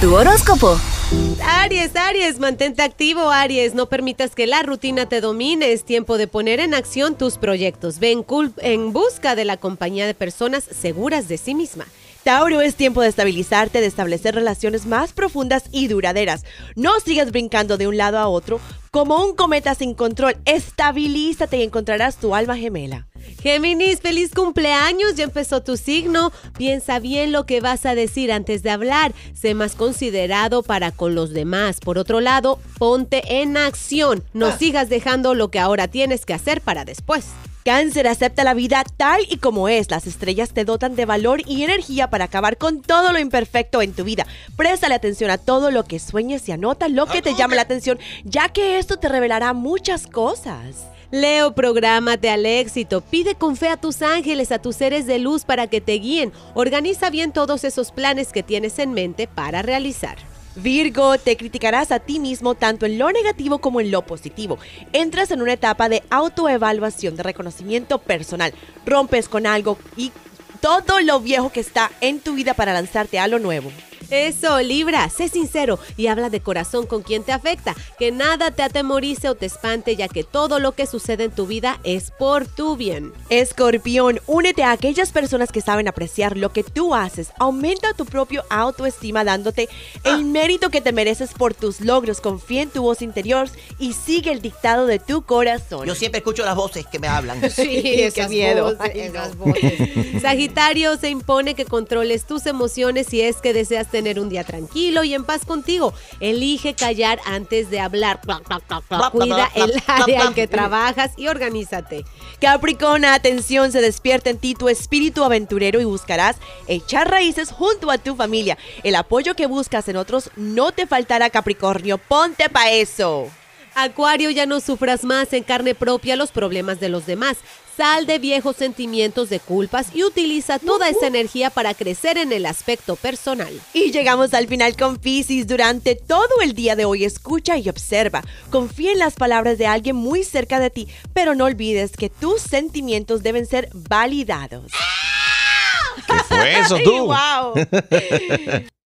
Tu horóscopo. Aries, Aries, mantente activo, Aries. No permitas que la rutina te domine. Es tiempo de poner en acción tus proyectos. Ven en busca de la compañía de personas seguras de sí misma. Tauro, es tiempo de estabilizarte, de establecer relaciones más profundas y duraderas. No sigas brincando de un lado a otro como un cometa sin control. Estabilízate y encontrarás tu alma gemela. Géminis, feliz cumpleaños, ya empezó tu signo. Piensa bien lo que vas a decir antes de hablar. Sé más considerado para con los demás. Por otro lado, ponte en acción. No ah. sigas dejando lo que ahora tienes que hacer para después. Cáncer, acepta la vida tal y como es. Las estrellas te dotan de valor y energía para acabar con todo lo imperfecto en tu vida. Préstale atención a todo lo que sueñes y anota lo que te llama la atención, ya que esto te revelará muchas cosas. Leo, prográmate al éxito. Pide con fe a tus ángeles, a tus seres de luz para que te guíen. Organiza bien todos esos planes que tienes en mente para realizar. Virgo, te criticarás a ti mismo tanto en lo negativo como en lo positivo. Entras en una etapa de autoevaluación, de reconocimiento personal. Rompes con algo y todo lo viejo que está en tu vida para lanzarte a lo nuevo. Eso, Libra, sé sincero y habla de corazón con quien te afecta. Que nada te atemorice o te espante, ya que todo lo que sucede en tu vida es por tu bien. Escorpión, únete a aquellas personas que saben apreciar lo que tú haces. Aumenta tu propio autoestima dándote el mérito que te mereces por tus logros. Confía en tu voz interior y sigue el dictado de tu corazón. Yo siempre escucho las voces que me hablan. Sí, qué miedo. Sagitario, se impone que controles tus emociones si es que deseas tener un día tranquilo y en paz contigo. Elige callar antes de hablar. Cuida el área en que trabajas y organízate. Capricornio, atención, se despierta en ti tu espíritu aventurero y buscarás echar raíces junto a tu familia. El apoyo que buscas en otros no te faltará, Capricornio. Ponte pa' eso. Acuario, ya no sufras más en carne propia los problemas de los demás. Sal de viejos sentimientos de culpas y utiliza toda esa energía para crecer en el aspecto personal. Y llegamos al final con Pisces. Durante todo el día de hoy escucha y observa. Confía en las palabras de alguien muy cerca de ti, pero no olvides que tus sentimientos deben ser validados. ¿Qué fue eso tú? ¡Wow!